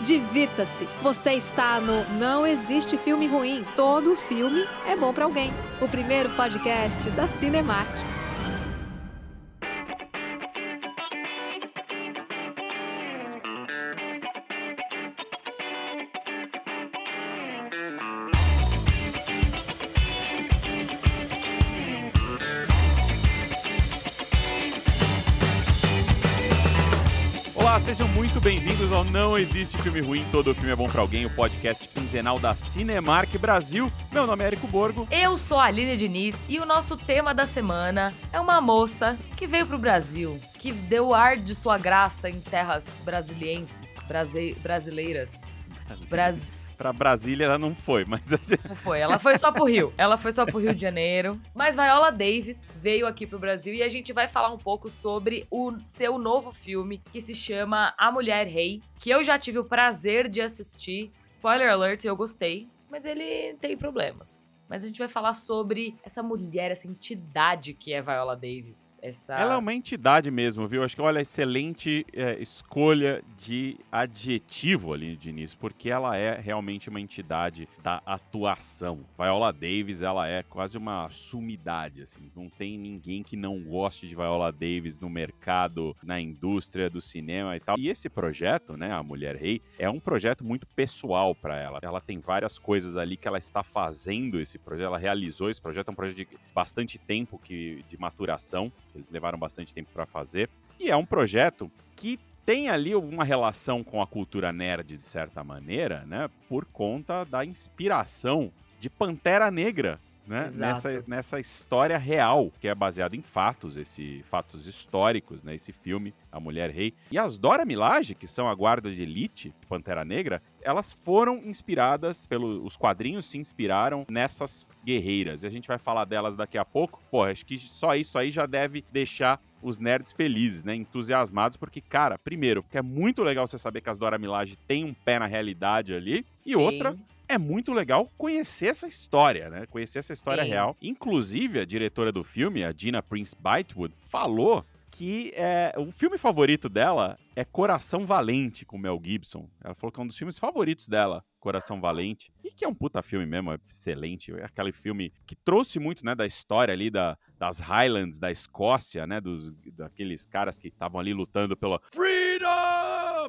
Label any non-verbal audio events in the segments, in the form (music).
divirta-se. Você está no Não Existe Filme Ruim. Todo filme é bom para alguém. O primeiro podcast da Cinemark. Muito bem-vindos ao Não Existe Filme Ruim, Todo Filme é Bom para Alguém, o podcast quinzenal da Cinemark Brasil. Meu nome é Érico Borgo. Eu sou a Aline Diniz e o nosso tema da semana é uma moça que veio pro Brasil, que deu ar de sua graça em terras brasilienses, brase brasileiras. Brasil para Brasília ela não foi, mas. Não foi, ela foi só pro Rio. Ela foi só pro Rio de Janeiro. Mas Viola Davis veio aqui pro Brasil e a gente vai falar um pouco sobre o seu novo filme que se chama A Mulher Rei, que eu já tive o prazer de assistir. Spoiler alert, eu gostei, mas ele tem problemas mas a gente vai falar sobre essa mulher, essa entidade que é Viola Davis. Essa... Ela é uma entidade mesmo, viu? Acho que, olha, excelente é, escolha de adjetivo ali de início, porque ela é realmente uma entidade da atuação. Viola Davis, ela é quase uma sumidade, assim. Não tem ninguém que não goste de Viola Davis no mercado, na indústria do cinema e tal. E esse projeto, né, A Mulher Rei, é um projeto muito pessoal para ela. Ela tem várias coisas ali que ela está fazendo esse projeto, ela realizou esse projeto, é um projeto de bastante tempo que, de maturação, eles levaram bastante tempo para fazer. E é um projeto que tem ali uma relação com a cultura nerd, de certa maneira, né? Por conta da inspiração de Pantera Negra, né? Nessa, nessa história real, que é baseado em fatos, esse fatos históricos, né? Esse filme, A Mulher Rei. E as Dora Milaje, que são a guarda de elite, Pantera Negra, elas foram inspiradas pelos os quadrinhos se inspiraram nessas guerreiras. E a gente vai falar delas daqui a pouco. Pô, acho que só isso aí já deve deixar os nerds felizes, né? Entusiasmados, porque, cara, primeiro, porque é muito legal você saber que as Dora Milaje têm um pé na realidade ali. Sim. E outra, é muito legal conhecer essa história, né? Conhecer essa história Sim. real. Inclusive, a diretora do filme, a Dina Prince Bythewood, falou que é, o filme favorito dela é Coração Valente, com Mel Gibson. Ela falou que é um dos filmes favoritos dela, Coração Valente. E que é um puta filme mesmo, é excelente. É aquele filme que trouxe muito, né, da história ali da, das Highlands, da Escócia, né, dos, daqueles caras que estavam ali lutando pela Freedom,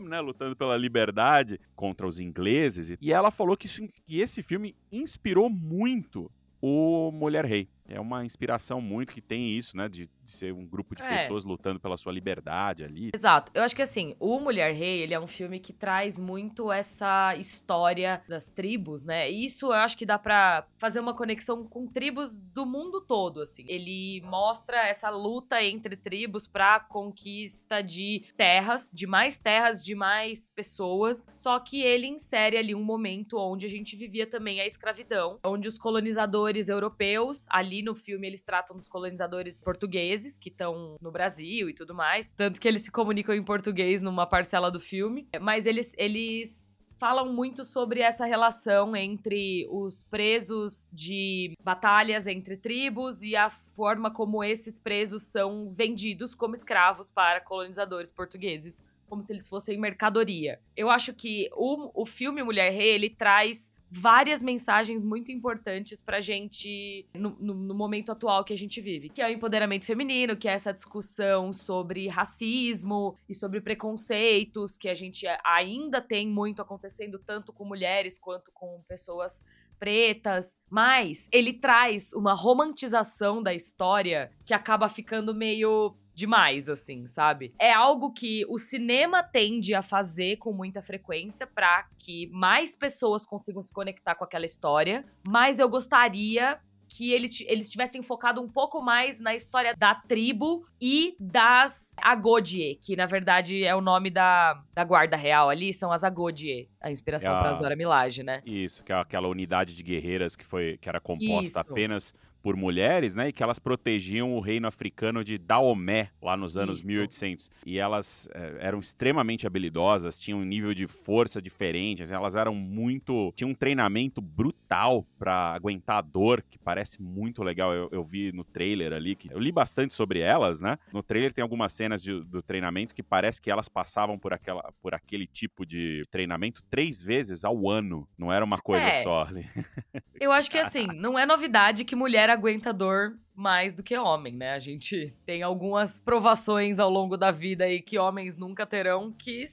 né, lutando pela liberdade contra os ingleses. E ela falou que, isso, que esse filme inspirou muito o Mulher Rei. É uma inspiração muito que tem isso, né, de de ser um grupo de é. pessoas lutando pela sua liberdade ali. Exato. Eu acho que assim, o Mulher Rei, ele é um filme que traz muito essa história das tribos, né? E isso eu acho que dá para fazer uma conexão com tribos do mundo todo, assim. Ele mostra essa luta entre tribos para conquista de terras, de mais terras, de mais pessoas, só que ele insere ali um momento onde a gente vivia também a escravidão, onde os colonizadores europeus, ali no filme eles tratam dos colonizadores portugueses que estão no Brasil e tudo mais. Tanto que eles se comunicam em português numa parcela do filme. Mas eles, eles falam muito sobre essa relação entre os presos de batalhas entre tribos e a forma como esses presos são vendidos como escravos para colonizadores portugueses, como se eles fossem mercadoria. Eu acho que o, o filme Mulher Rei, ele traz várias mensagens muito importantes pra gente no, no, no, momento atual que a gente vive, que é o empoderamento feminino, que é essa discussão sobre racismo e sobre preconceitos que a gente ainda tem muito acontecendo tanto com mulheres quanto com pessoas pretas, mas ele traz uma romantização da história que acaba ficando meio demais, assim, sabe? É algo que o cinema tende a fazer com muita frequência para que mais pessoas consigam se conectar com aquela história, mas eu gostaria que ele, eles tivessem focado um pouco mais na história da tribo e das Agodie, que na verdade é o nome da, da guarda real ali, são as Agodie, a inspiração é para as Dora Milaje, né? Isso, que é aquela unidade de guerreiras que foi que era composta Isso. apenas por mulheres, né? E que elas protegiam o reino africano de Daomé, lá nos anos Isso. 1800. E elas eh, eram extremamente habilidosas, tinham um nível de força diferente, assim, elas eram muito. tinham um treinamento brutal pra aguentar a dor, que parece muito legal. Eu, eu vi no trailer ali, que eu li bastante sobre elas, né? No trailer tem algumas cenas de- do treinamento que parece que elas passavam por, aquela, por aquele tipo de treinamento três vezes ao ano. Não era uma coisa É. só ali. (laughs) Eu acho que assim, não é novidade que mulher aguenta dor mais do que homem, né? A gente tem algumas provações ao longo da vida aí que homens nunca terão, que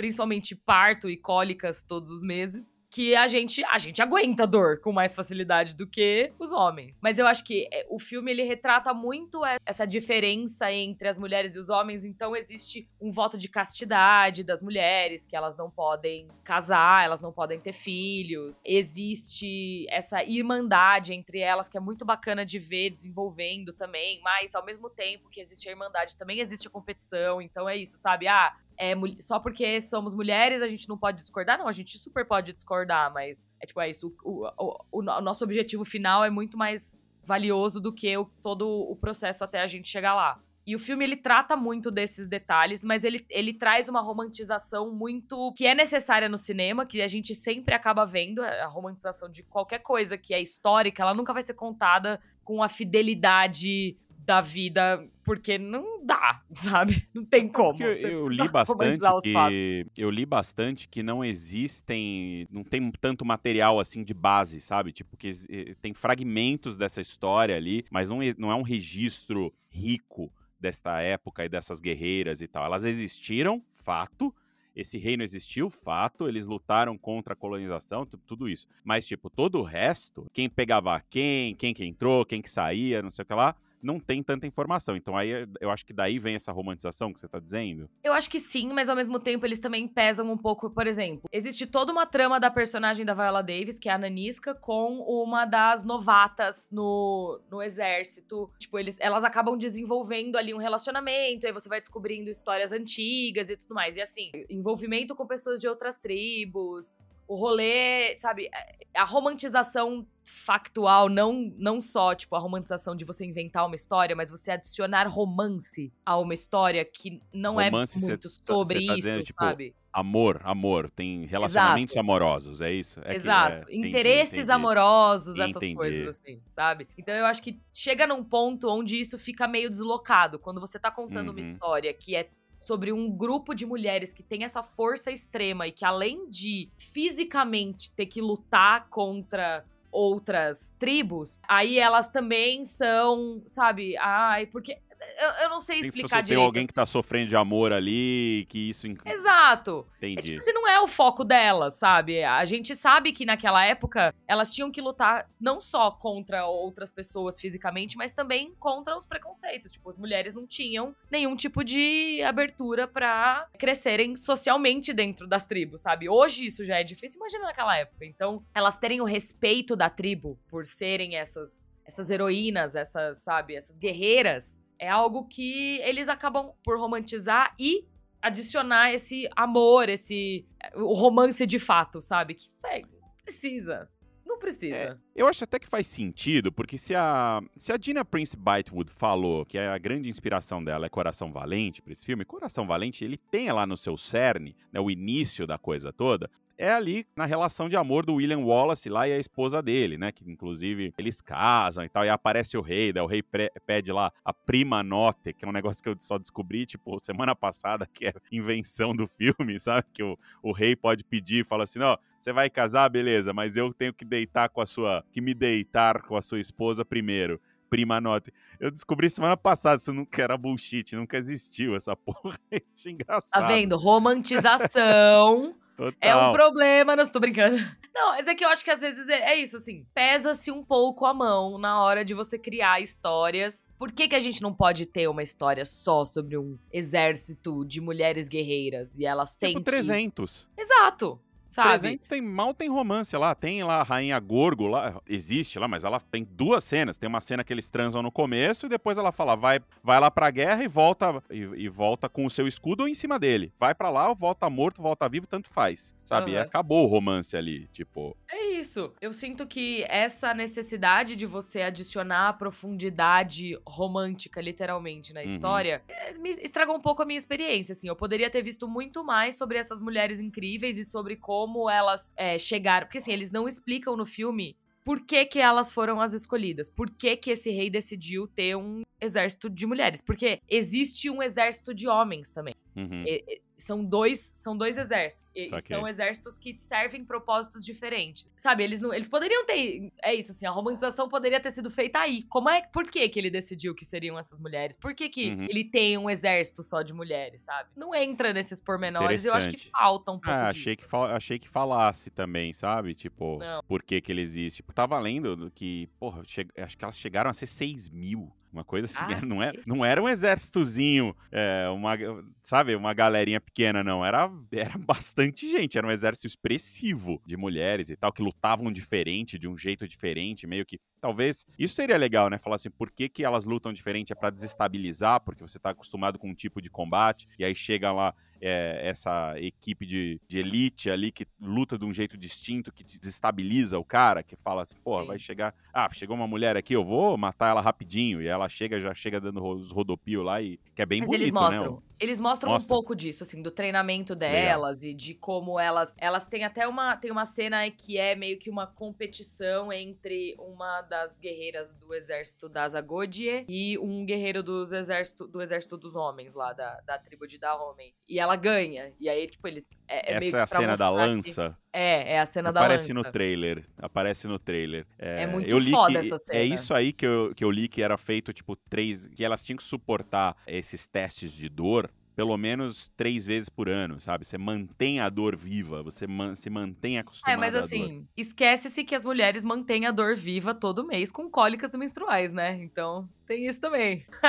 principalmente parto e cólicas todos os meses, que a gente a gente aguenta dor com mais facilidade do que os homens. Mas eu acho que é, o filme ele retrata muito e- essa diferença entre as mulheres e os homens, então existe um voto de castidade das mulheres, que elas não podem casar, elas não podem ter filhos. Existe essa irmandade entre elas que é muito bacana de ver desenvolvendo também, mas ao mesmo tempo que existe a irmandade, também existe a competição, então é isso, sabe? Ah, é, só porque somos mulheres a gente não pode discordar? Não, a gente super pode discordar, mas é tipo, é isso. O, o, o- o no- o nosso objetivo final é muito mais valioso do que todo o processo até a gente chegar lá. E o filme ele trata muito desses detalhes, mas ele, ele traz uma romantização muito que é necessária no cinema, que a gente sempre acaba vendo, a romantização de qualquer coisa que é histórica, ela nunca vai ser contada com a fidelidade da vida, porque não dá, (laughs) sabe? Não tem como. Porque eu, eu li bastante que eu li bastante que não existem, não tem tanto material assim de base, sabe? Tipo que eh, tem fragmentos dessa história ali, mas não, é- não é um registro rico desta época e dessas guerreiras e tal. Elas existiram, fato. Esse reino existiu, fato. Eles lutaram contra a colonização, tu- tudo isso. Mas, tipo, todo o resto, quem pegava quem, quem que entrou, quem que saía, não sei o que lá, não tem tanta informação. Então aí eu acho que daí vem essa romantização que você tá dizendo. Eu acho que sim, mas ao mesmo tempo eles também pesam um pouco. Por exemplo, existe toda uma trama da personagem da Viola Davis, que é a Nanisca, com uma das novatas no, no exército. Tipo, eles, elas acabam desenvolvendo ali um relacionamento, aí você vai descobrindo histórias antigas e tudo mais. E assim, envolvimento com pessoas de outras tribos. O rolê, sabe, a romantização factual, não, não só, tipo, a romantização de você inventar uma história, mas você adicionar romance a uma história que não Romance, é cê muito tá- sobre cê tá isso, dizendo, tipo, sabe? Amor, amor, tem relacionamentos amorosos, é isso? É que- Exato. é, entendi, Interesses entendi. amorosos, essas Entendi. coisas assim, sabe? Então eu acho que chega num ponto onde isso fica meio deslocado. Quando você tá contando uma Uhum. história que é sobre um grupo de mulheres que tem essa força extrema e que além de fisicamente ter que lutar contra outras tribos, aí elas também são, sabe? Ai, porque eu, eu não sei Tem, explicar tem direito. alguém que tá sofrendo de amor ali, que isso... Exato. É Entendi. tipo, assim, não é o foco delas, sabe? A gente sabe que naquela época elas tinham que lutar não só contra outras pessoas fisicamente, mas também contra os preconceitos. Tipo, as mulheres não tinham nenhum tipo de abertura pra crescerem socialmente dentro das tribos, sabe? Hoje isso já é difícil, imagina naquela época. Então, elas terem o respeito da tribo por serem essas essas heroínas, essas, sabe, essas guerreiras, é algo que eles acabam por romantizar e adicionar esse amor, esse o romance de fato, sabe? Que não precisa. Não precisa. É, eu acho até que faz sentido, porque se a, se a Gina Prince Bythewood falou que a grande inspiração dela é Coração Valente para esse filme, Coração Valente, ele tem lá no seu cerne, né, o início da coisa toda, é ali na relação de amor do William Wallace lá e a esposa dele, né? Que inclusive eles casam e tal, e aparece o rei, daí o rei pede lá a prima note, que é um negócio que eu só descobri, tipo, semana (laughs) passada, que é invenção do filme, sabe? Que o, o rei pode pedir, fala assim, ó, você vai casar, beleza, mas eu tenho que deitar com a sua, que me deitar com a sua esposa primeiro. Prima note. Eu descobri semana passada, isso nunca era bullshit, nunca existiu essa (laughs) porra. Achei engraçado. Tá vendo? Romantização Total. é um problema, não estou brincando. (laughs) Não, mas é que eu acho que às vezes é, é isso, assim. Pesa-se um pouco a mão na hora de você criar histórias. Por que, que a gente não pode ter uma história só sobre um exército de mulheres guerreiras e elas têm Tipo que... 300. Exato. Sabe? 300 tem, mal tem romance lá. Tem lá a Rainha Gorgo lá. Existe lá, mas ela tem duas cenas. Tem uma cena que eles transam no começo e depois ela fala, vai, vai lá pra guerra e volta e, e volta com o seu escudo em cima dele. Vai pra lá, volta morto, volta vivo, tanto faz. Sabe? E Aham. acabou o romance ali. Tipo, É isso. Eu sinto que essa necessidade de você adicionar a profundidade romântica, literalmente, na Uhum. história, é, me estragou um pouco a minha experiência, assim. Eu poderia ter visto muito mais sobre essas mulheres incríveis e sobre como elas é, chegaram. Porque, assim, eles não explicam no filme por que, que elas foram as escolhidas. Por que, que esse rei decidiu ter um exército de mulheres. Porque existe um exército de homens também. uhum. E- são dois, são dois exércitos. E são exércitos que servem propósitos diferentes. Sabe, eles não, eles poderiam ter, é isso assim, a romantização poderia ter sido feita aí. Como é, por que que ele decidiu que seriam essas mulheres? Por que que Uhum. ele tem um exército só de mulheres, sabe? Não entra nesses pormenores, eu acho que falta um pouco Ah, disso. achei que, fal- achei que falasse também, sabe? Tipo, Não. por que que ele existe. Tava lendo do que, porra, acho que elas chegaram a ser 6 mil. Uma coisa assim, Ah, (laughs) não, era, sim. não era um exércitozinho, é, uma, sabe, uma galerinha pequena, não. Era, era bastante gente, era um exército expressivo de mulheres e tal, que lutavam diferente, de um jeito diferente, meio que. Talvez. Isso seria legal, né? Falar assim, por que, que elas lutam diferente? É pra desestabilizar, porque você tá acostumado com um tipo de combate, e aí chega lá é, essa equipe de, de elite ali que luta de um jeito distinto, que desestabiliza o cara, que fala assim, pô, Sim. vai chegar. Ah, chegou uma mulher aqui, eu vou matar ela rapidinho. E ela chega, já chega dando os rodopios lá e que é bem Mas bonito, eles né? Eles mostram Mostra. um pouco disso, assim, do treinamento delas e de como elas. Elas têm até uma. Tem uma cena que é meio que uma competição entre uma das guerreiras do exército das Agodie e um guerreiro dos exército, do exército dos homens lá, da, da tribo de Dahomey. E ela ganha. E aí, tipo, eles. É, é Essa é a que pra cena da mostrar que- lança. É, é a cena da Aparece lança. no trailer. Aparece no trailer. É muito eu li foda que essa É cena. isso aí que eu, que eu li que era feito, tipo, três. Que elas tinham que suportar esses testes de dor pelo menos três vezes por ano, sabe? Você mantém a dor viva, você man- se mantém É, acostumado mas à dor. assim, esquece-se que as mulheres mantêm a dor viva todo mês com cólicas menstruais, né? Então, tem isso também. (laughs)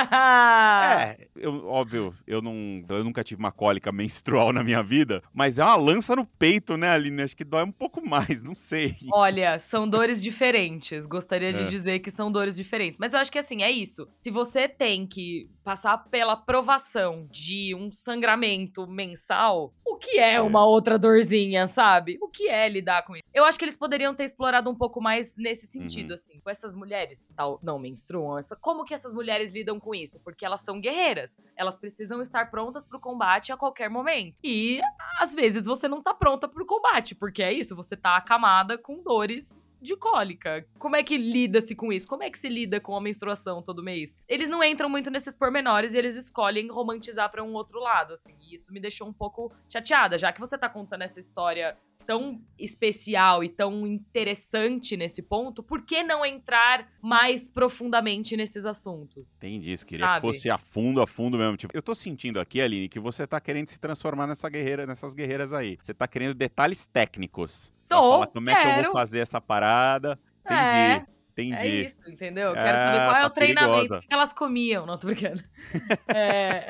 É, (laughs) eu, óbvio, eu, não, eu nunca tive uma cólica (laughs) menstrual na minha vida, mas é uma lança no peito, né, Aline? Acho que dói um pouco mais, não sei. Olha, são dores diferentes. Gostaria de É. dizer que são dores diferentes. Mas eu acho que assim, é isso. Se você tem que passar pela provação de um sangramento mensal, o que é É. uma outra dorzinha, sabe? O que é lidar com isso? Eu acho que eles poderiam ter explorado um pouco mais nesse sentido, Uhum. assim. Com essas mulheres tal, não menstruam, essa, como que essas mulheres lidam com isso? Porque elas são guerreiras. Elas precisam estar prontas pro combate a qualquer momento. E às vezes você não tá pronta pro combate, porque é isso, você tá acamada com dores de cólica. Como é que lida-se com isso? Como é que se lida com a menstruação todo mês? Eles não entram muito nesses pormenores e eles escolhem romantizar pra um outro lado, assim. E isso me deixou um pouco chateada, já que você tá contando essa história tão especial e tão interessante nesse ponto, por que não entrar mais profundamente nesses assuntos? Entendi, isso. Queria Sabe? que fosse a fundo, a fundo mesmo. Tipo, eu tô sentindo aqui, Aline, que você tá querendo se transformar nessa guerreira, nessas guerreiras aí. Você tá querendo detalhes técnicos. Tô, falar como é que eu quero. vou fazer essa parada. Entendi. É, Entendi. É isso, entendeu? Eu É, quero saber qual é tá o treinamento perigosa. que elas comiam. Não, tô brincando. (laughs) É...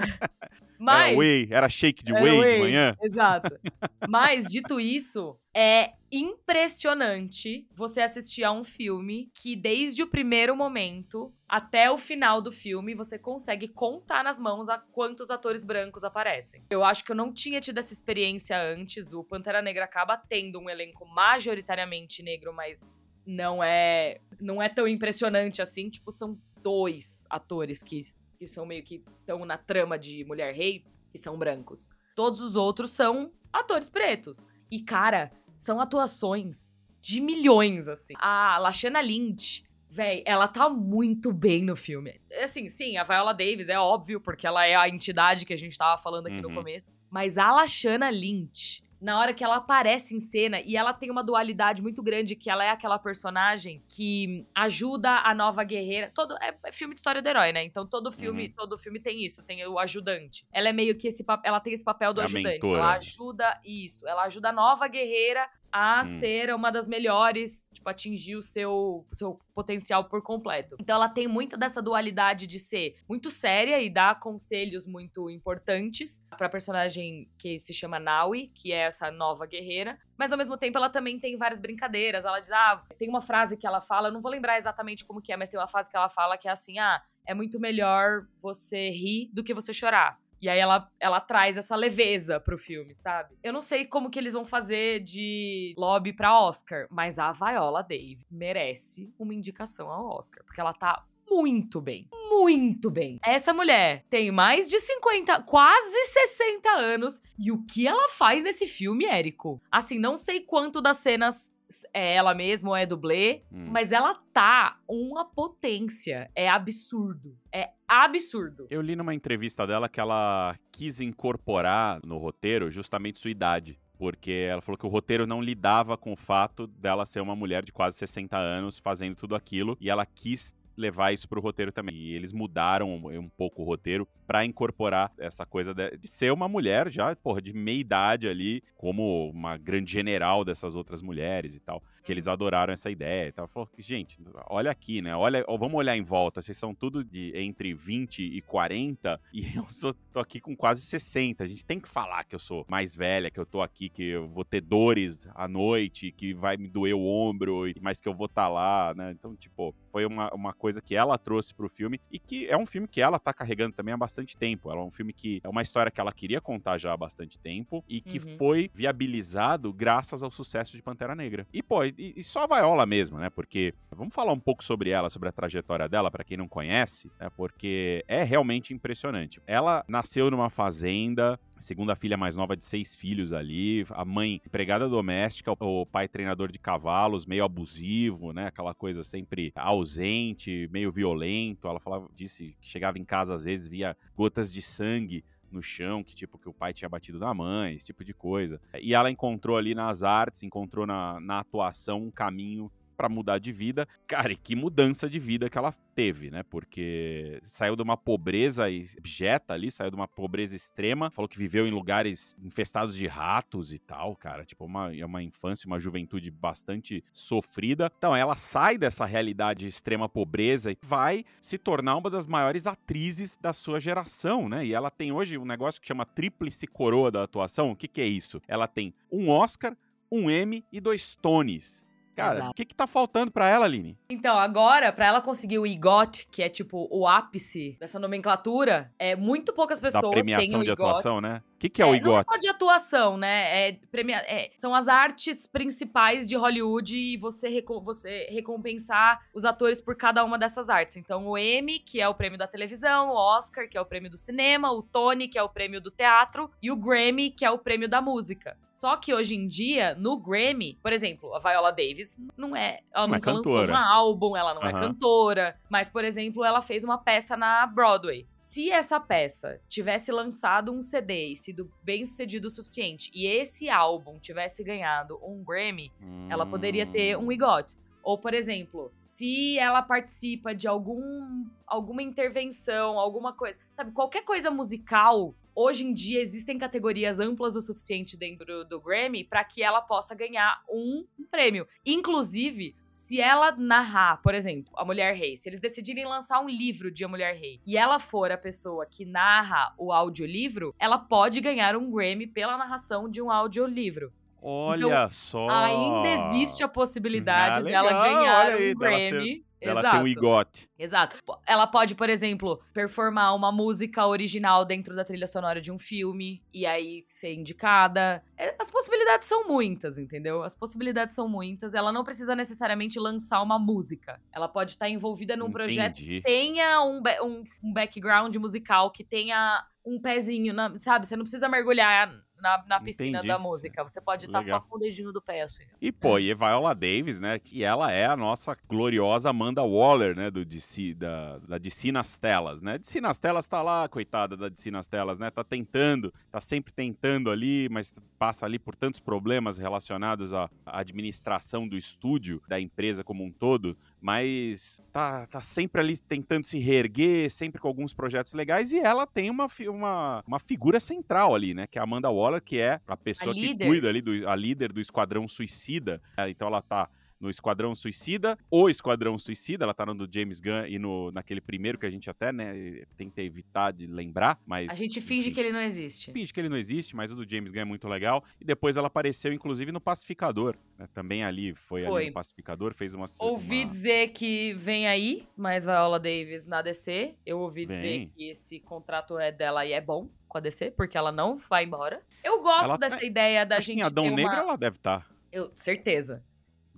Era Mas... whey, era shake de Era whey, de whey, manhã. Exato. (laughs) Mas, dito isso, é impressionante você assistir a um filme que, desde o primeiro momento até o final do filme, você consegue contar nas mãos a quantos atores brancos aparecem. Eu acho que eu não tinha tido essa experiência antes. O Pantera Negra acaba tendo um elenco majoritariamente negro, mas não é, não é tão impressionante assim. Tipo, são dois atores que, que são meio que estão na trama de Mulher Rei e são brancos. Todos os outros são atores pretos. E, cara, são atuações de milhões, assim. A Lashana Lynch, véi, ela tá muito bem no filme. Assim, sim, a Viola Davis é óbvio, porque ela é a entidade que a gente tava falando aqui no Uhum. começo. Mas a Lashana Lynch, na hora que ela aparece em cena, e ela tem uma dualidade muito grande, que ela é aquela personagem que ajuda a nova guerreira. Todo é, é filme de história do herói, né? Então todo filme, Uhum. todo filme tem isso, tem o ajudante. Ela é meio que esse ela tem esse papel do A ajudante. mentora. Ela ajuda isso, ela ajuda a nova guerreira a Hum. ser uma das melhores, tipo, atingir o seu, o seu potencial por completo. Então ela tem muito dessa dualidade de ser muito séria e dar conselhos muito importantes pra personagem que se chama Naui, que é essa nova guerreira. Mas ao mesmo tempo ela também tem várias brincadeiras. Ela diz: "Ah, tem uma frase que ela fala, eu não vou lembrar exatamente como que é, mas tem uma frase que ela fala que é assim: "Ah, é muito melhor você rir do que você chorar". E aí ela, ela traz essa leveza pro filme, sabe? Eu não sei como que eles vão fazer de lobby pra Oscar, mas a Viola Dave merece uma indicação ao Oscar, porque ela tá muito bem. Muito bem. Essa mulher tem mais de 50, quase 60 anos. E o que ela faz nesse filme, Érico? Assim, não sei quanto das cenas é ela mesma ou é dublê, Hum. mas ela tá uma potência. É absurdo. É absurdo. Eu li numa entrevista dela que ela quis incorporar no roteiro justamente sua idade. Porque ela falou que o roteiro não lidava com o fato dela ser uma mulher de quase 60 anos fazendo tudo aquilo. E ela quis levar isso pro roteiro também. E eles mudaram um, pouco o roteiro pra incorporar essa coisa de, ser uma mulher já, porra, de meia idade ali, como uma grande general dessas outras mulheres e tal. Que eles adoraram essa ideia e tal. Falou que, gente, olha aqui, né? Olha, ó, vamos olhar em volta. Vocês são tudo de entre 20 e 40 e (laughs) eu tô aqui com quase 60. A gente tem que falar que eu sou mais velha, que eu tô aqui, que eu vou ter dores à noite, que vai me doer o ombro, mas que eu vou estar lá, né? Então, tipo, foi uma, uma coisa que ela trouxe pro filme e que é um filme que ela tá carregando também há bastante tempo. Ela é um filme que é uma história que ela queria contar já há bastante tempo e que Uhum. foi viabilizado graças ao sucesso de Pantera Negra. E, pô, e, e só a Viola mesmo, né? Porque vamos falar um pouco sobre ela, sobre a trajetória dela, pra quem não conhece, né? Porque é realmente impressionante. Ela nasceu numa fazenda, segunda filha mais nova de seis filhos ali, a mãe empregada doméstica, o pai treinador de cavalos, meio abusivo, né? Aquela coisa sempre ausente, meio violento. Ela falava, disse que chegava em casa às vezes via gotas de sangue no chão, que tipo que o pai tinha batido na mãe, esse tipo de coisa. E ela encontrou ali nas artes, encontrou na, na atuação um caminho pra mudar de vida. Cara, e que mudança de vida que ela teve, né? Porque saiu de uma pobreza abjeta ali, saiu de uma pobreza extrema, falou que viveu em lugares infestados de ratos e tal, cara. Tipo, uma, é uma infância, uma juventude bastante sofrida. Então, ela sai dessa realidade de extrema pobreza e vai se tornar uma das maiores atrizes da sua geração, né? E ela tem hoje um negócio que chama Tríplice Coroa da atuação. O que, que é isso? Ela tem um Oscar, um Emmy e dois Tonys. Cara, Exato. o que, que tá faltando pra ela, Aline? Então, agora, pra ela conseguir o IGOT, que é tipo o ápice dessa nomenclatura, é muito poucas Da pessoas têm o premiação de IGOT. atuação, né? O que, que é, o Não IGOT? só de atuação, né? É, premia... é, são as artes principais de Hollywood e você, reco- você recompensar os atores por cada uma dessas artes. Então, o Emmy, que é o prêmio da televisão, o Oscar, que é o prêmio do cinema, o Tony, que é o prêmio do teatro, e o Grammy, que é o prêmio da música. Só que hoje em dia, no Grammy, por exemplo, a Viola Davis não é. Ela Não é nunca lançou cantora. um álbum, ela não é Aham. cantora. Mas, por exemplo, ela fez uma peça na Broadway. Se essa peça tivesse lançado um CD e sido bem sucedido o suficiente, e esse álbum tivesse ganhado um Grammy, ela poderia ter Hum. um EGOT. Ou, por exemplo, se ela participa de algum, alguma intervenção, alguma coisa, sabe, qualquer coisa musical, hoje em dia existem categorias amplas o suficiente dentro do Grammy para que ela possa ganhar um prêmio. Inclusive, se ela narrar, por exemplo, A Mulher Rei, se eles decidirem lançar um livro de A Mulher Rei e ela for a pessoa que narra o audiolivro, ela pode ganhar um Grammy pela narração de um audiolivro. Olha só. Ainda existe a possibilidade Ah, dela legal, ganhar olha aí, um dela Grammy. Ela Exato. tem um IGOT. Exato. Ela pode, por exemplo, performar uma música original dentro da trilha sonora de um filme e aí ser indicada. É, As possibilidades são muitas, entendeu? As possibilidades são muitas. Ela não precisa necessariamente lançar uma música. Ela pode estar envolvida num projeto Entendi. que tenha um, um- um background musical, que tenha um pezinho, na- sabe? Você não precisa mergulhar na, na piscina Entendi. da música. Você pode estar só com o dedinho do pé, assim. E, pô, e Viola Davis, né? Que ela é a nossa gloriosa Amanda Waller, né? Do DC, da, da DC nas telas, né? DC nas telas tá lá, coitada da DC nas telas, né? Tá tentando, tá sempre tentando ali, mas passa ali por tantos problemas relacionados à administração do estúdio, da empresa como um todo, mas tá, tá sempre ali tentando se reerguer, sempre com alguns projetos legais, e ela tem uma, uma, uma figura central ali, né? Que é a Amanda Waller Waller, que é a pessoa A que cuida ali, do, a líder do Esquadrão Suicida. É, então ela tá no Esquadrão Suicida, o Esquadrão Suicida, ela tá no do James Gunn e no, naquele primeiro que a gente até, né, tenta evitar de lembrar, mas... A gente finge enfim, que ele não existe. finge que ele não existe, mas o do James Gunn é muito legal. E depois ela apareceu, inclusive, no Pacificador. né, Também ali, foi, Foi. ali no Pacificador, fez uma... Ouvi uma... dizer que vem aí mais Viola Davis na DC. Eu ouvi Vem. dizer que esse contrato é dela e é bom com a DC, porque ela não vai embora. Eu gosto Ela dessa tá- ideia da gente em Adão uma... Negro ela deve estar. Eu, certeza.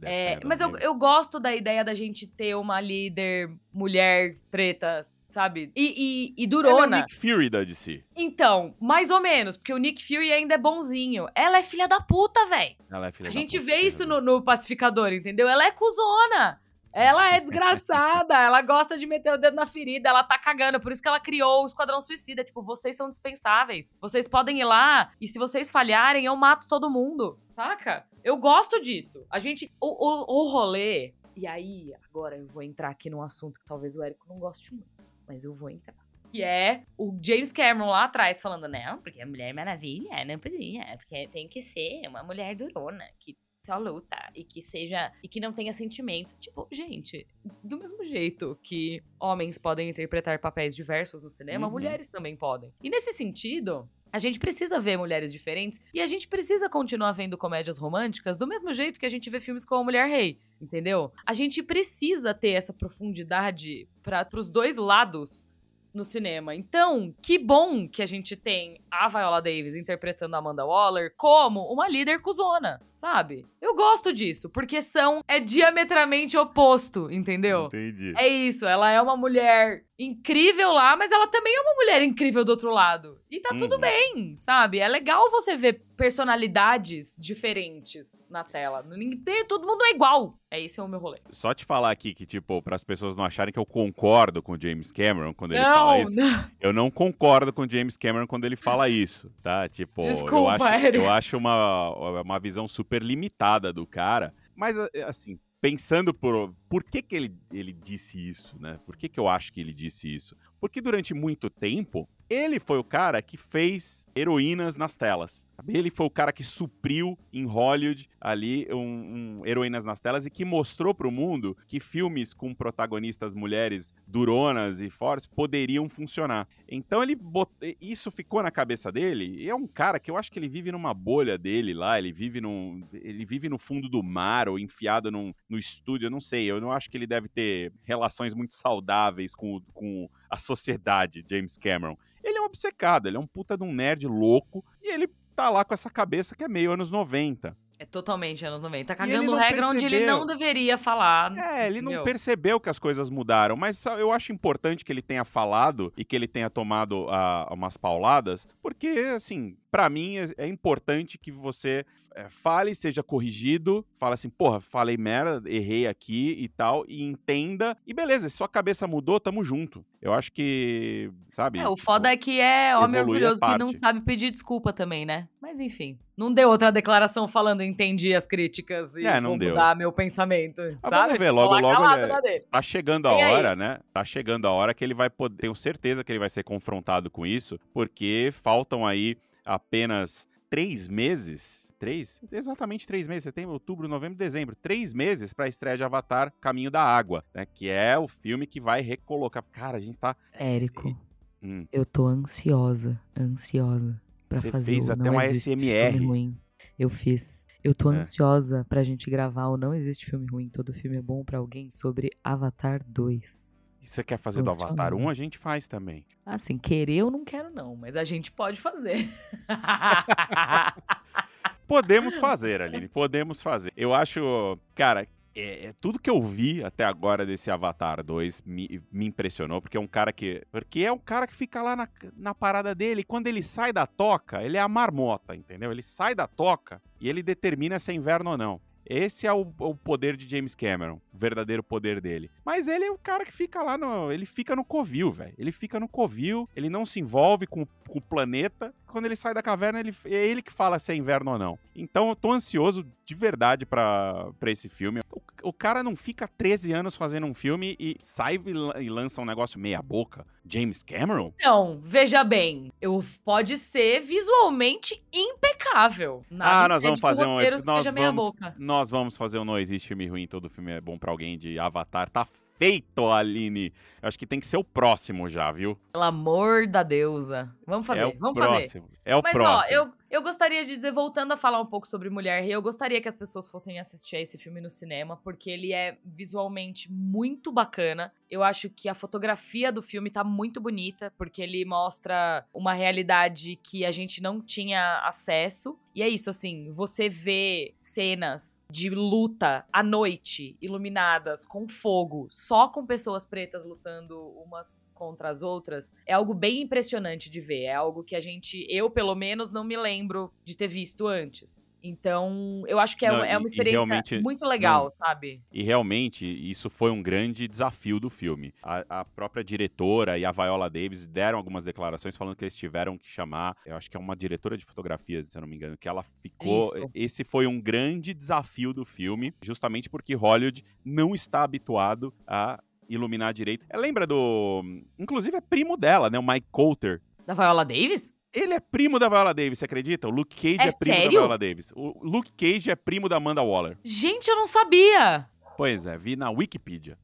É, tá mas eu, eu gosto da ideia da gente ter uma líder mulher preta, sabe? E, e, e Ela é o durona. Nick Fury da DC. Então, mais ou menos, porque o Nick Fury ainda é bonzinho. Ela é filha da puta, véi. Ela é filha A da gente puta, vê isso no, no Pacificador, entendeu? Ela é cuzona. Ela é desgraçada, ela gosta de meter o dedo na ferida, ela tá cagando, por isso que ela criou o Esquadrão Suicida. Tipo, vocês são dispensáveis. Vocês podem ir lá e se vocês falharem, eu mato todo mundo. Saca? Eu gosto disso. A gente. O, o, o rolê. E aí, agora eu vou entrar aqui num assunto que talvez o Érico não goste muito, mas eu vou entrar. Que é o James Cameron lá atrás falando, não, porque a Mulher Maravilha não podia, porque tem que ser uma mulher durona, que só luta e que seja. e que não tenha sentimentos. Tipo, gente, do mesmo jeito que homens podem interpretar papéis diversos no cinema, Uhum. mulheres também podem. E nesse sentido. A gente precisa ver mulheres diferentes e a gente precisa continuar vendo comédias românticas do mesmo jeito que a gente vê filmes com a Mulher Rei, entendeu? A gente precisa ter essa profundidade para os dois lados no cinema. Então, que bom que a gente tem a Viola Davis interpretando a Amanda Waller como uma líder cuzona, sabe? Eu gosto disso, porque são é diametralmente oposto, entendeu? Entendi. É isso, ela é uma mulher incrível lá, mas ela também é uma mulher incrível do outro lado. E tá tudo Uhum. bem, sabe? É legal você ver personalidades diferentes na tela. Ninguém, todo mundo é igual. É esse é o meu rolê. Só te falar aqui que, tipo, para as pessoas não acharem que eu concordo com o James Cameron quando ele fala isso. não. Eu não concordo com o James Cameron quando ele fala isso, tá? Tipo, eu Desculpa, acho, Eric. eu acho uma, uma visão super limitada do cara. Mas, assim, pensando por, por que, que ele, ele disse isso, né? Por que, que eu acho que ele disse isso? Porque durante muito tempo, ele foi o cara que fez heroínas nas telas. Ele foi o cara que supriu em Hollywood ali um, um heroínas nas telas e que mostrou pro mundo que filmes com protagonistas mulheres duronas e fortes poderiam funcionar. Então ele bot... isso ficou na cabeça dele. E é um cara que eu acho que ele vive numa bolha dele lá. Ele vive num, ele vive no fundo do mar ou enfiado num, no estúdio. Eu não sei. Eu não acho que ele deve ter relações muito saudáveis com, o- com a sociedade, James Cameron. Ele é um obcecado, ele é um puta de um nerd louco e ele tá lá com essa cabeça que é meio anos 90. É totalmente anos 90. Tá cagando regra onde ele percebeu. não deveria falar. É, ele não percebeu que as coisas mudaram, mas eu acho importante que ele tenha falado e que ele tenha tomado ah, umas pauladas, porque, assim, pra mim é, é importante que você é, fale, seja corrigido, fale assim, porra, falei merda, errei aqui e tal, e entenda, e beleza, se sua cabeça mudou, tamo junto. Eu acho que, sabe? É, o tipo, foda é que é homem a orgulhoso que não sabe pedir desculpa também, né? Mas enfim. Não deu outra declaração falando entendi as críticas e É, não vou deu. mudar meu pensamento. Ah, sabe? vamos ver, Ficou logo, logo ele-. Tá chegando a aí. hora, né? Tá chegando a hora que ele vai poder. Tenho certeza que ele vai ser confrontado com isso, porque faltam aí apenas três meses. Três? Exatamente três meses. Setembro, outubro, novembro, dezembro. Três meses pra estreia de Avatar Caminho da Água, né? Que é o filme que vai recolocar. Cara, a gente tá. Érico, Hum, eu tô ansiosa, ansiosa pra Você fazer fez o até Não um ASMR. Eu fiz. Eu tô É. ansiosa pra gente gravar o Não Existe Filme Ruim, todo filme é bom pra alguém sobre Avatar 2. e você quer fazer do. Avatar 1? A gente faz também. Assim, querer eu não quero não, mas a gente pode fazer. (laughs) (laughs) Podemos fazer, Aline, podemos fazer. Eu acho, cara, é, é tudo que eu vi até agora desse Avatar 2 me, me impressionou, porque é um cara que. Porque é um cara que fica lá na, na parada dele, e quando ele sai da toca, ele é a marmota, entendeu? Ele sai da toca e ele determina se é inverno ou não. Esse é o, o poder de James Cameron, o verdadeiro poder dele. Mas ele é o cara que fica lá no. Ele fica no covil, velho. Ele fica no covil, ele não se envolve com, com o planeta. Quando ele sai da caverna, ele, é ele que fala se é inverno ou não. Então eu tô ansioso de verdade pra pra esse filme. O, o cara não fica 13 anos fazendo um filme e sai e lança um negócio meia boca. James Cameron? Não, veja bem, eu pode ser visualmente impecável. Nada ah, nós vamos fazer um nós vamos, nós vamos fazer um não existe filme ruim, todo filme é bom para alguém de Avatar. Tá feito, Aline. Eu acho que tem que ser o próximo já, viu? Pelo amor da deusa. Vamos fazer, é vamos próximo. fazer. É o Mas, próximo. ó, eu, eu gostaria de dizer, voltando a falar um pouco sobre Mulher Rei, eu gostaria que as pessoas fossem assistir a esse filme no cinema, porque ele é visualmente muito bacana. Eu acho que a fotografia do filme tá muito bonita, porque ele mostra uma realidade que a gente não tinha acesso. E é isso, assim, você vê cenas de luta à noite, iluminadas, com fogo, só com pessoas pretas lutando umas contra as outras, é algo bem impressionante de ver. É algo que a gente, eu pelo menos, não me lembro de ter visto antes. Então, eu acho que é, Não, é uma experiência muito legal, não. sabe? E realmente, isso foi um grande desafio do filme. A, a própria diretora e a Viola Davis deram algumas declarações falando que eles tiveram que chamar, eu acho que é uma diretora de fotografia, se eu não me engano, que ela ficou. Isso. Esse foi um grande desafio do filme, justamente porque Hollywood não está habituado a iluminar direito. É, lembra do. Inclusive é primo dela, né? O Mike Coulter. Da Viola Davis? Ele é primo da Viola Davis, você acredita? O Luke Cage É é, primo sério? da Viola Davis. O Luke Cage é primo da Amanda Waller. Gente, eu não sabia! Pois é, vi na Wikipedia.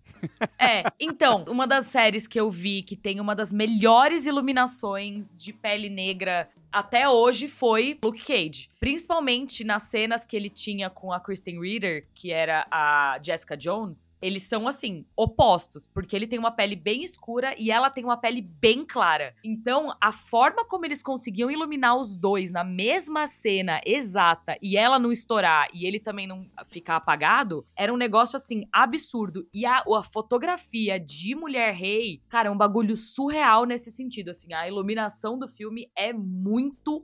É, então, uma das séries que eu vi que tem uma das melhores iluminações de pele negra até hoje foi Luke Cage. Principalmente nas cenas que ele tinha com a Kristen Ritter, que era a Jessica Jones, eles são assim, opostos, porque ele tem uma pele bem escura e ela tem uma pele bem clara. Então, a forma como eles conseguiam iluminar os dois na mesma cena exata e ela não estourar e ele também não ficar apagado, era um negócio assim absurdo. E a, a fotografia de Mulher Rei, cara, é um bagulho surreal nesse sentido, assim, a iluminação do filme é muito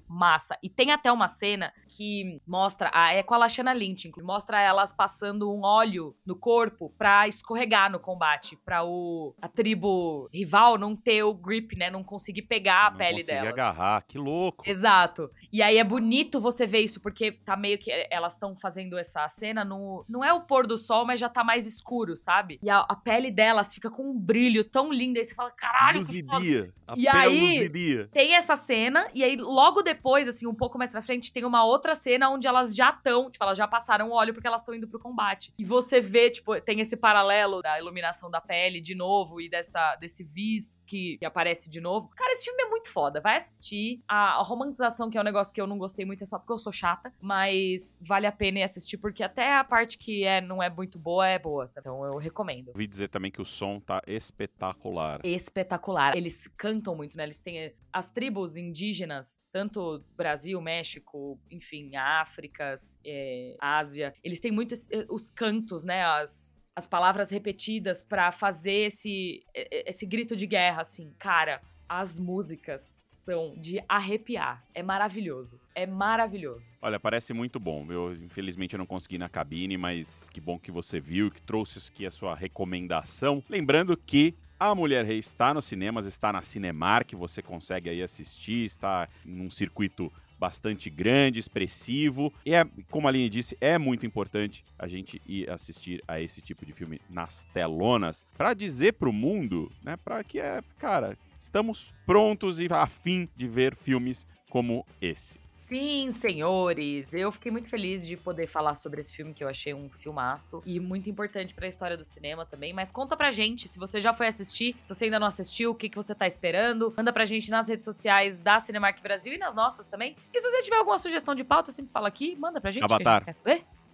massa. E tem até uma cena que mostra, a, é com a Lashana Lynch, mostra elas passando um óleo no corpo pra escorregar no combate, pra o a tribo rival não ter o grip, né, não conseguir pegar a não pele dela. agarrar, que louco. Exato. E aí é bonito você ver isso, porque tá meio que. Elas estão fazendo essa cena no. Não é o pôr do sol, mas já tá mais escuro, sabe? E a, a pele delas fica com um brilho tão lindo. Aí você fala, caralho, que foda. Luzidia. A E aí- luzidia. Tem essa cena, e aí logo depois, assim, um pouco mais pra frente, tem uma outra cena onde elas já estão, tipo, elas já passaram o óleo porque elas estão indo pro combate. E você vê, tipo, tem esse paralelo da iluminação da pele de novo e dessa, desse vis que, que aparece de novo. Cara, esse filme é muito foda. Vai assistir. A, a romantização, que é um negócio que eu não gostei muito, é só porque eu sou chata, mas vale a pena ir assistir, porque até a parte que é, não é muito boa é boa. Então eu recomendo. Ouvi dizer também que o som tá espetacular. espetacular. Eles cantam muito, né? Eles têm eh, as tribos indígenas, tanto Brasil, México, enfim, África, eh, Ásia. Eles têm muitos eh, os cantos, né? As, as palavras repetidas pra fazer esse, esse grito de guerra, assim. Cara, as músicas são de arrepiar. É maravilhoso. É maravilhoso. Olha, parece muito bom. Eu, infelizmente, eu não consegui na cabine, mas que bom que você viu, que trouxe aqui a sua recomendação. Lembrando que a Mulher Rei está nos cinemas, está na Cinemark, você consegue aí assistir, está num circuito bastante grande, expressivo. E é, como a Aline disse, é muito importante a gente ir assistir a esse tipo de filme nas telonas para dizer pro mundo, né, para que é, cara, estamos prontos e afim de ver filmes como esse. Sim, senhores, eu fiquei muito feliz de poder falar sobre esse filme que eu achei um filmaço e muito importante pra história do cinema também. Mas conta pra gente se você já foi assistir, se você ainda não assistiu, o que, que você tá esperando. Manda pra gente nas redes sociais da Cinemark Brasil e nas nossas também. E se você tiver alguma sugestão de pauta, eu sempre falo aqui, manda pra gente. que a gente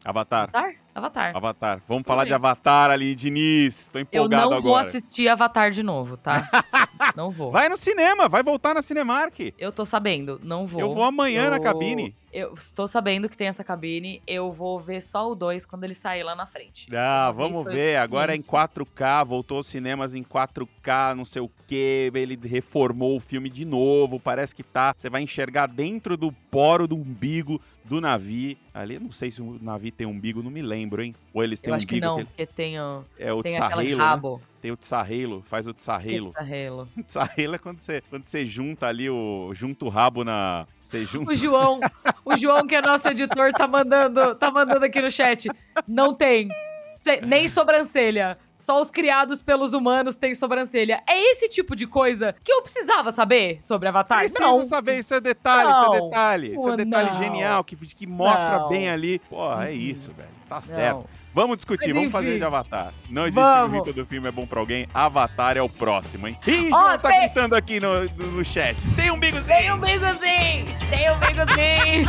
Avatar. Avatar. Avatar? Avatar. Vamos falar de Avatar ali, Diniz. Tô Eu empolgado não vou agora. assistir Avatar de novo, tá? (laughs) não vou. Vai no cinema, vai voltar na Cinemark. Eu tô sabendo, não vou. Eu vou amanhã na Eu- cabine. Eu estou sabendo que tem essa cabine. Eu vou ver só o 2 quando ele sair lá na frente. Ah, vamos ver. Agora é em suficiente. 4K, voltou aos cinemas em 4K, não sei o quê. Ele reformou o filme de novo. Parece que tá. Você vai enxergar dentro do poro do umbigo do navio. Ali, eu não sei se o navio tem umbigo, não me lembro, hein? Ou eles têm Eu acho que não, que- porque tem, o, É o tem tsarrelo, né? rabo. Tem o tsarrelo, faz o Que tsarrelo. (laughs) tsarrelo. Tsarrelo é quando você, quando você junta ali o. junta o rabo na. Você junta. O João, (laughs) o João que é nosso editor, tá mandando, tá mandando aqui no chat. Não tem. Se- nem sobrancelha. Só os criados pelos humanos têm sobrancelha. É esse tipo de coisa que eu precisava saber sobre Avatar? Precisa não. saber, isso é detalhe, isso é detalhe. Isso é Pô, detalhe não. genial, que, que mostra Não. bem ali. Porra, é isso, velho. Tá certo. Vamos discutir, Mas, vamos fazer de Avatar. Não existe Vamos. filme ruim quando o filme é bom pra alguém. Avatar é o próximo, hein? Ih, João tá tem- gritando aqui no, no, no chat. Tem um bigozinho! Tem um bigozinho! Tem um bigozinho!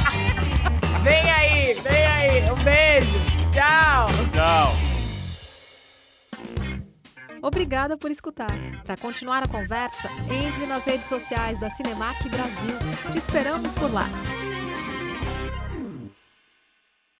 (laughs) vem aí, vem aí. Um beijo. Tchau. Tchau! Obrigada por escutar. Para continuar a conversa, entre nas redes sociais da Cinemac Brasil. Te esperamos por lá.